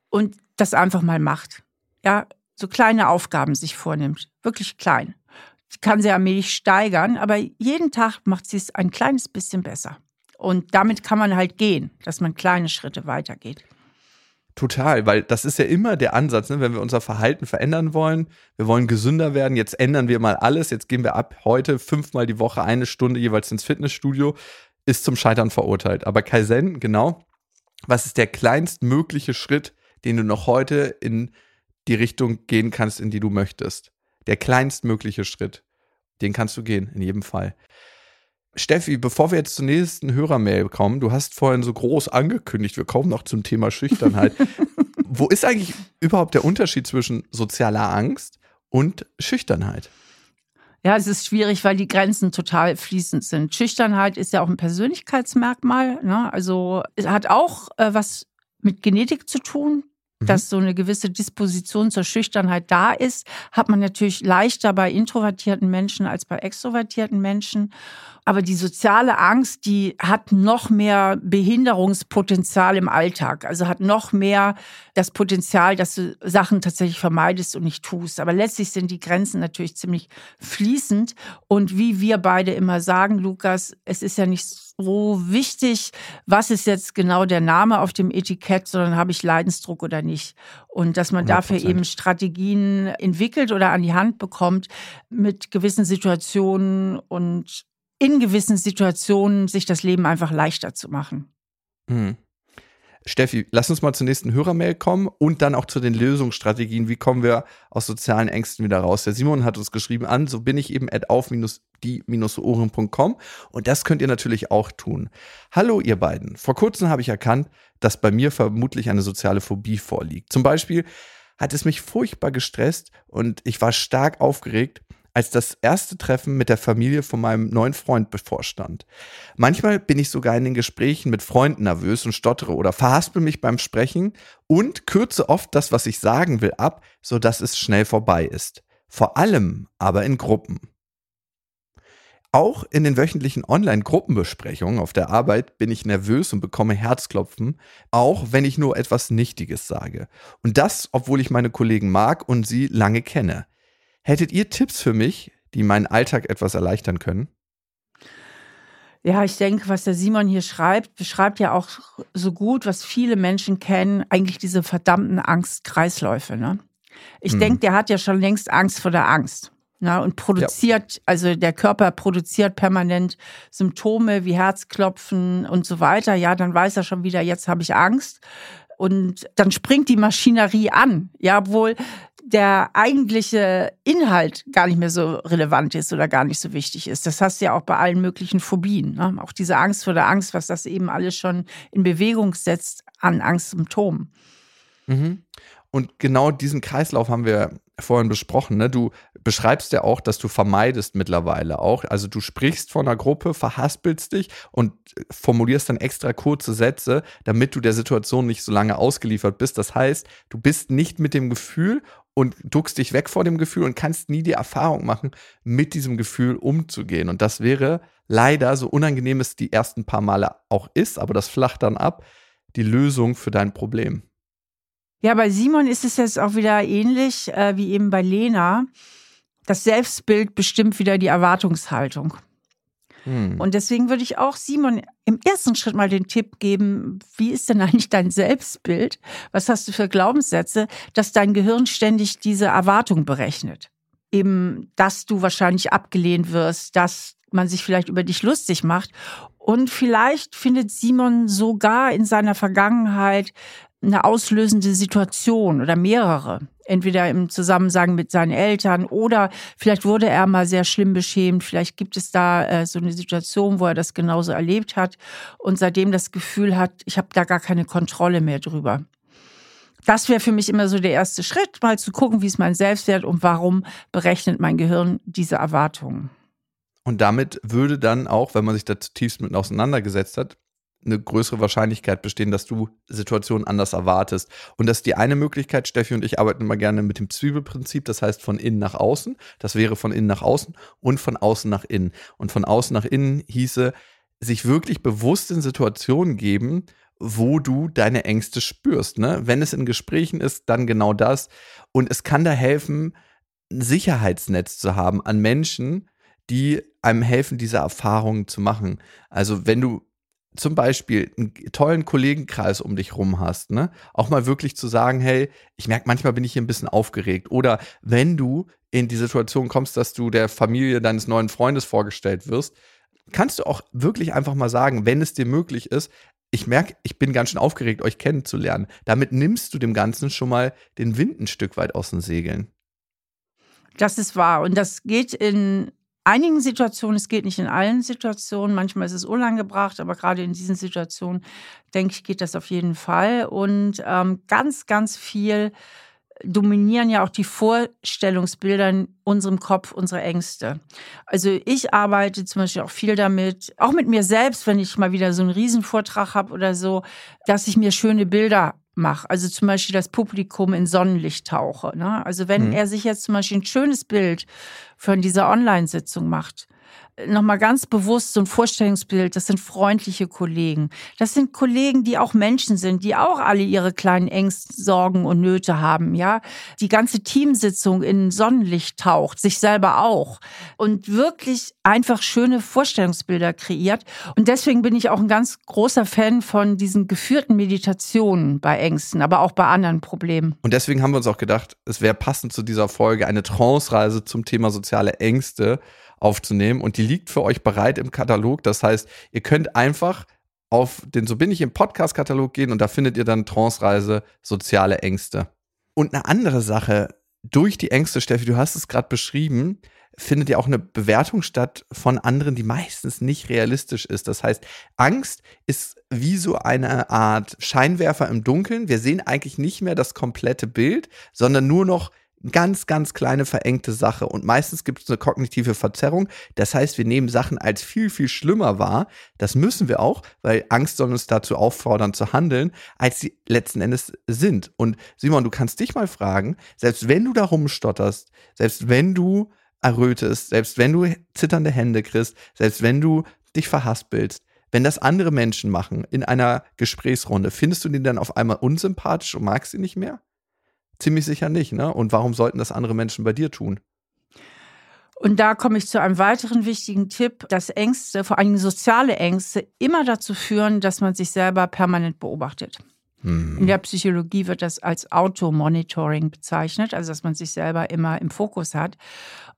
und das einfach mal macht. Ja, so kleine Aufgaben sich vornimmt. Wirklich klein. Die kann sie allmählich steigern, aber jeden Tag macht sie es ein kleines bisschen besser. Und damit kann man halt gehen, dass man kleine Schritte weitergeht. Total, weil das ist ja immer der Ansatz, ne? wenn wir unser Verhalten verändern wollen. Wir wollen gesünder werden, jetzt ändern wir mal alles. Jetzt gehen wir ab heute fünfmal die Woche eine Stunde jeweils ins Fitnessstudio. Ist zum Scheitern verurteilt. Aber Kaizen, genau, was ist der kleinstmögliche Schritt, den du noch heute in die Richtung gehen kannst, in die du möchtest? Der kleinstmögliche Schritt, den kannst du gehen, in jedem Fall. Steffi, bevor wir jetzt zur nächsten Hörermail kommen, du hast vorhin so groß angekündigt, wir kommen noch zum Thema Schüchternheit. Wo ist eigentlich überhaupt der Unterschied zwischen sozialer Angst und Schüchternheit? Ja, es ist schwierig, weil die Grenzen total fließend sind. Schüchternheit ist ja auch ein Persönlichkeitsmerkmal. Ne? Also es hat auch äh, was mit Genetik zu tun. Mhm. dass so eine gewisse Disposition zur Schüchternheit da ist, hat man natürlich leichter bei introvertierten Menschen als bei extrovertierten Menschen. Aber die soziale Angst, die hat noch mehr Behinderungspotenzial im Alltag. Also hat noch mehr das Potenzial, dass du Sachen tatsächlich vermeidest und nicht tust. Aber letztlich sind die Grenzen natürlich ziemlich fließend. Und wie wir beide immer sagen, Lukas, es ist ja nicht so wichtig, was ist jetzt genau der Name auf dem Etikett, sondern habe ich Leidensdruck oder nicht. Und dass man 100%. dafür eben Strategien entwickelt oder an die Hand bekommt, mit gewissen Situationen und in gewissen Situationen sich das Leben einfach leichter zu machen. Mhm. Steffi, lass uns mal zur nächsten Hörermail kommen und dann auch zu den Lösungsstrategien. Wie kommen wir aus sozialen Ängsten wieder raus? Der Simon hat uns geschrieben an, so bin ich eben at auf-die-ohren.com und das könnt ihr natürlich auch tun. Hallo ihr beiden. Vor kurzem habe ich erkannt, dass bei mir vermutlich eine soziale Phobie vorliegt. Zum Beispiel hat es mich furchtbar gestresst und ich war stark aufgeregt, als das erste Treffen mit der Familie von meinem neuen Freund bevorstand. Manchmal bin ich sogar in den Gesprächen mit Freunden nervös und stottere oder verhaspel mich beim Sprechen und kürze oft das, was ich sagen will, ab, sodass es schnell vorbei ist. Vor allem aber in Gruppen. Auch in den wöchentlichen Online-Gruppenbesprechungen auf der Arbeit bin ich nervös und bekomme Herzklopfen, auch wenn ich nur etwas Nichtiges sage. Und das, obwohl ich meine Kollegen mag und sie lange kenne. Hättet ihr Tipps für mich, die meinen Alltag etwas erleichtern können? Ja, ich denke, was der Simon hier schreibt, beschreibt ja auch so gut, was viele Menschen kennen, eigentlich diese verdammten Angstkreisläufe. Ne? Ich hm. denke, der hat ja schon längst Angst vor der Angst. Ne? Und produziert, ja. also der Körper produziert permanent Symptome wie Herzklopfen und so weiter. Ja, dann weiß er schon wieder, jetzt habe ich Angst. Und dann springt die Maschinerie an. Ja, obwohl der eigentliche Inhalt gar nicht mehr so relevant ist oder gar nicht so wichtig ist. Das hast du ja auch bei allen möglichen Phobien. Ne? Auch diese Angst vor der Angst, was das eben alles schon in Bewegung setzt an Angstsymptomen. Mhm. Und genau diesen Kreislauf haben wir vorhin besprochen. Ne? Du beschreibst ja auch, dass du vermeidest mittlerweile auch. Also du sprichst von einer Gruppe, verhaspelst dich und formulierst dann extra kurze Sätze, damit du der Situation nicht so lange ausgeliefert bist. Das heißt, du bist nicht mit dem Gefühl und duckst dich weg vor dem Gefühl und kannst nie die Erfahrung machen, mit diesem Gefühl umzugehen. Und das wäre leider, so unangenehm es die ersten paar Male auch ist, aber das flacht dann ab, die Lösung für dein Problem. Ja, bei Simon ist es jetzt auch wieder ähnlich äh, wie eben bei Lena. Das Selbstbild bestimmt wieder die Erwartungshaltung. Hm. Und deswegen würde ich auch Simon im ersten Schritt mal den Tipp geben, wie ist denn eigentlich dein Selbstbild? Was hast du für Glaubenssätze, dass dein Gehirn ständig diese Erwartung berechnet? Eben, dass du wahrscheinlich abgelehnt wirst, dass man sich vielleicht über dich lustig macht. Und vielleicht findet Simon sogar in seiner Vergangenheit eine auslösende Situation oder mehrere. Entweder im Zusammenhang mit seinen Eltern oder vielleicht wurde er mal sehr schlimm beschämt. Vielleicht gibt es da äh, so eine Situation, wo er das genauso erlebt hat und seitdem das Gefühl hat, ich habe da gar keine Kontrolle mehr drüber. Das wäre für mich immer so der erste Schritt, mal zu gucken, wie ist mein Selbstwert und warum berechnet mein Gehirn diese Erwartungen. Und damit würde dann auch, wenn man sich da zutiefst mit auseinandergesetzt hat, eine größere Wahrscheinlichkeit bestehen, dass du Situationen anders erwartest. Und das ist die eine Möglichkeit. Steffi und ich arbeiten immer gerne mit dem Zwiebelprinzip. Das heißt von innen nach außen. Das wäre von innen nach außen und von außen nach innen. Und von außen nach innen hieße, sich wirklich bewusst in Situationen geben, wo du deine Ängste spürst. Ne? Wenn es in Gesprächen ist, dann genau das. Und es kann da helfen, ein Sicherheitsnetz zu haben an Menschen, die einem helfen, diese Erfahrungen zu machen. Also wenn du zum Beispiel einen tollen Kollegenkreis um dich rum hast, ne, auch mal wirklich zu sagen, hey, ich merke, manchmal bin ich hier ein bisschen aufgeregt. Oder wenn du in die Situation kommst, dass du der Familie deines neuen Freundes vorgestellt wirst, kannst du auch wirklich einfach mal sagen, wenn es dir möglich ist, ich merke, ich bin ganz schön aufgeregt, euch kennenzulernen. Damit nimmst du dem Ganzen schon mal den Wind ein Stück weit aus den Segeln. Das ist wahr. Und das geht in einigen Situationen, es geht nicht in allen Situationen, manchmal ist es unangebracht, aber gerade in diesen Situationen, denke ich, geht das auf jeden Fall. Und ähm, ganz, ganz viel dominieren ja auch die Vorstellungsbilder in unserem Kopf, unsere Ängste. Also ich arbeite zum Beispiel auch viel damit, auch mit mir selbst, wenn ich mal wieder so einen Riesenvortrag habe oder so, dass ich mir schöne Bilder mache. Also zum Beispiel das Publikum in Sonnenlicht tauche. Ne? Also wenn mhm. er sich jetzt zum Beispiel ein schönes Bild von dieser Online-Sitzung macht, nochmal ganz bewusst so ein Vorstellungsbild, das sind freundliche Kollegen. Das sind Kollegen, die auch Menschen sind, die auch alle ihre kleinen Ängste, Sorgen und Nöte haben, ja. Die ganze Teamsitzung in Sonnenlicht taucht, sich selber auch. Und wirklich einfach schöne Vorstellungsbilder kreiert. Und deswegen bin ich auch ein ganz großer Fan von diesen geführten Meditationen bei Ängsten, aber auch bei anderen Problemen. Und deswegen haben wir uns auch gedacht, es wäre passend zu dieser Folge eine Trance-Reise zum Thema soziale Ängste aufzunehmen und die liegt für euch bereit im Katalog. Das heißt, ihr könnt einfach auf den So bin ich im Podcast-Katalog gehen und da findet ihr dann Trance-Reise soziale Ängste. Und eine andere Sache, durch die Ängste, Steffi, du hast es gerade beschrieben, findet ja auch eine Bewertung statt von anderen, die meistens nicht realistisch ist. Das heißt, Angst ist wie so eine Art Scheinwerfer im Dunkeln. Wir sehen eigentlich nicht mehr das komplette Bild, sondern nur noch ganz, ganz kleine verengte Sache. Und meistens gibt es eine kognitive Verzerrung. Das heißt, wir nehmen Sachen als viel, viel schlimmer wahr. Das müssen wir auch, weil Angst soll uns dazu auffordern zu handeln, als sie letzten Endes sind. Und Simon, du kannst dich mal fragen, selbst wenn du da rumstotterst, selbst wenn du errötest, selbst wenn du zitternde Hände kriegst, selbst wenn du dich verhaspelst, wenn das andere Menschen machen in einer Gesprächsrunde, findest du die dann auf einmal unsympathisch und magst sie nicht mehr? Ziemlich sicher nicht, ne? Und warum sollten das andere Menschen bei dir tun? Und da komme ich zu einem weiteren wichtigen Tipp, dass Ängste, vor allem soziale Ängste, immer dazu führen, dass man sich selber permanent beobachtet. Hm. In der Psychologie wird das als Automonitoring bezeichnet, also dass man sich selber immer im Fokus hat.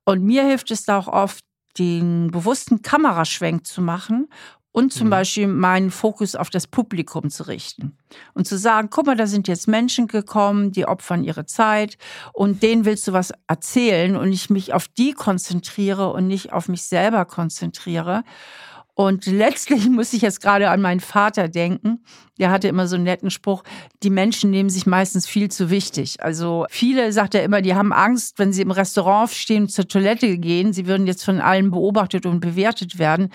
Und mir hilft es da auch oft, den bewussten Kameraschwenk zu machen und zum mhm. Beispiel meinen Fokus auf das Publikum zu richten und zu sagen, guck mal, da sind jetzt Menschen gekommen, die opfern ihre Zeit und denen willst du was erzählen und ich mich auf die konzentriere und nicht auf mich selber konzentriere. Und letztlich muss ich jetzt gerade an meinen Vater denken. Der hatte immer so einen netten Spruch, die Menschen nehmen sich meistens viel zu wichtig. Also viele, sagt er immer, die haben Angst, wenn sie im Restaurant stehen zur Toilette gehen, sie würden jetzt von allen beobachtet und bewertet werden.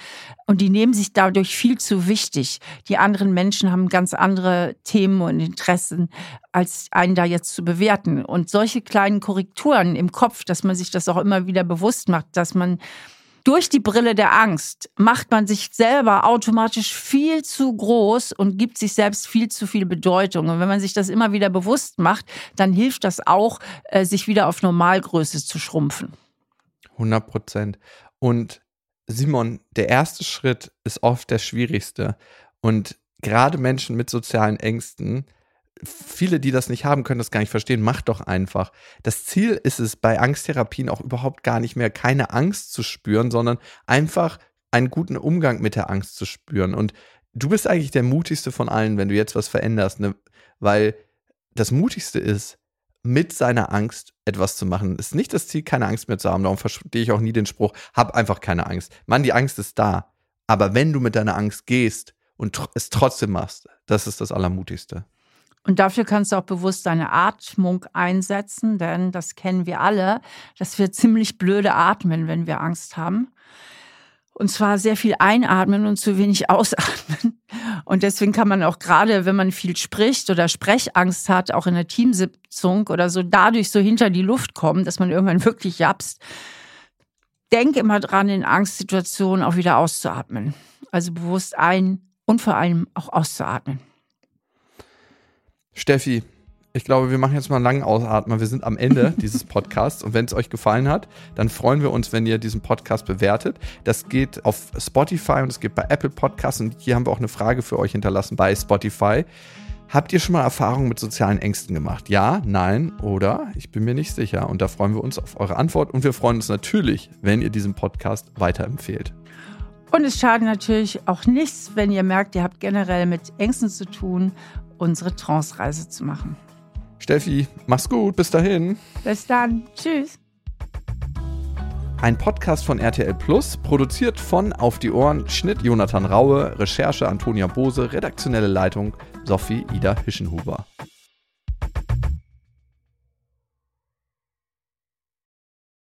Und die nehmen sich dadurch viel zu wichtig. Die anderen Menschen haben ganz andere Themen und Interessen, als einen da jetzt zu bewerten. Und solche kleinen Korrekturen im Kopf, dass man sich das auch immer wieder bewusst macht, dass man durch die Brille der Angst macht man sich selber automatisch viel zu groß und gibt sich selbst viel zu viel Bedeutung. Und wenn man sich das immer wieder bewusst macht, dann hilft das auch, äh, sich wieder auf Normalgröße zu schrumpfen. 100 Prozent. Und Simon, der erste Schritt ist oft der schwierigste. Und gerade Menschen mit sozialen Ängsten, viele, die das nicht haben, können das gar nicht verstehen. Macht doch einfach. Das Ziel ist es bei Angsttherapien auch überhaupt gar nicht mehr, keine Angst zu spüren, sondern einfach einen guten Umgang mit der Angst zu spüren. Und du bist eigentlich der mutigste von allen, wenn du jetzt was veränderst, ne? weil das mutigste ist, mit seiner Angst etwas zu machen. Ist nicht das Ziel, keine Angst mehr zu haben. Darum verstehe ich auch nie den Spruch, hab einfach keine Angst. Mann, die Angst ist da. Aber wenn du mit deiner Angst gehst und es trotzdem machst, das ist das Allermutigste. Und dafür kannst du auch bewusst deine Atmung einsetzen, denn das kennen wir alle, dass wir ziemlich blöde atmen, wenn wir Angst haben. Und zwar sehr viel einatmen und zu wenig ausatmen. Und deswegen kann man auch gerade, wenn man viel spricht oder Sprechangst hat, auch in der Teamsitzung oder so, dadurch so hinter die Luft kommen, dass man irgendwann wirklich japst. Denk immer dran, in Angstsituationen auch wieder auszuatmen. Also bewusst ein und vor allem auch auszuatmen. Steffi, ich glaube, wir machen jetzt mal einen langen Ausatmer. Wir sind am Ende dieses Podcasts und wenn es euch gefallen hat, dann freuen wir uns, wenn ihr diesen Podcast bewertet. Das geht auf Spotify und es geht bei Apple Podcasts und hier haben wir auch eine Frage für euch hinterlassen bei Spotify. Habt ihr schon mal Erfahrungen mit sozialen Ängsten gemacht? Ja, nein oder ich bin mir nicht sicher und da freuen wir uns auf eure Antwort und wir freuen uns natürlich, wenn ihr diesen Podcast weiterempfehlt. Und es schadet natürlich auch nichts, wenn ihr merkt, ihr habt generell mit Ängsten zu tun unsere Trance-Reise zu machen. Steffi, mach's gut, bis dahin. Bis dann, tschüss. Ein Podcast von RTL Plus, produziert von Auf die Ohren, Schnitt Jonathan Raue, Recherche Antonia Bose, redaktionelle Leitung Sophie Ida Hischenhuber.